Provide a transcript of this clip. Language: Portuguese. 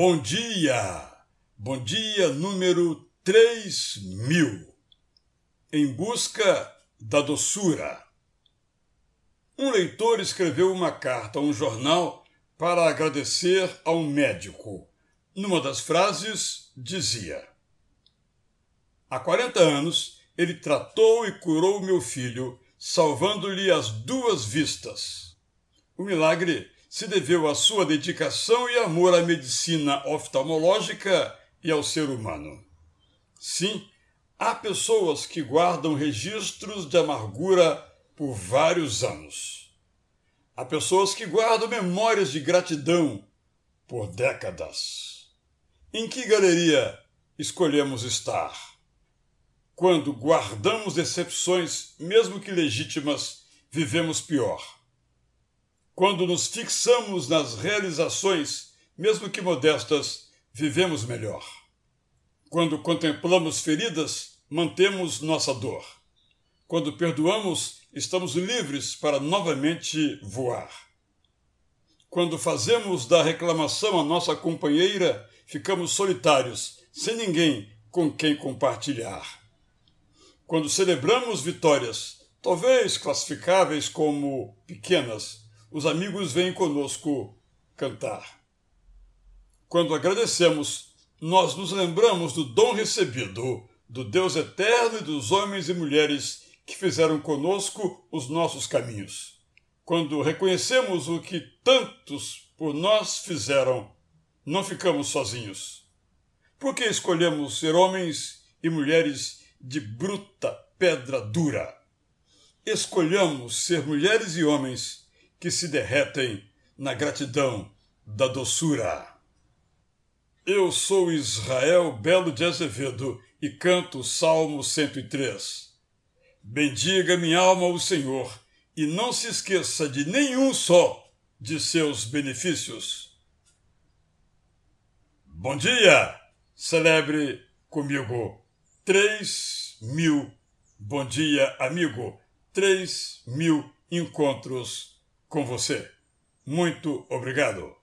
Bom dia! Bom dia número 3000. Em busca da doçura. Um leitor escreveu uma carta a um jornal para agradecer a um médico. Numa das frases dizia: Há 40 anos ele tratou e curou meu filho, salvando-lhe as duas vistas. O milagre se deveu à sua dedicação e amor à medicina oftalmológica e ao ser humano. Sim, há pessoas que guardam registros de amargura por vários anos. Há pessoas que guardam memórias de gratidão por décadas. Em que galeria escolhemos estar? Quando guardamos decepções, mesmo que legítimas, vivemos pior quando nos fixamos nas realizações, mesmo que modestas, vivemos melhor. Quando contemplamos feridas, mantemos nossa dor. Quando perdoamos, estamos livres para novamente voar. Quando fazemos da reclamação a nossa companheira, ficamos solitários, sem ninguém com quem compartilhar. Quando celebramos vitórias, talvez classificáveis como pequenas, os amigos vêm conosco cantar. Quando agradecemos, nós nos lembramos do dom recebido do Deus eterno e dos homens e mulheres que fizeram conosco os nossos caminhos. Quando reconhecemos o que tantos por nós fizeram, não ficamos sozinhos. Por que escolhemos ser homens e mulheres de bruta pedra dura? Escolhamos ser mulheres e homens que se derretem na gratidão da doçura. Eu sou Israel Belo de Azevedo e canto o Salmo 103. Bendiga minha alma o Senhor e não se esqueça de nenhum só de seus benefícios. Bom dia! Celebre comigo três mil. Bom dia, amigo. Três mil encontros com você. Muito obrigado.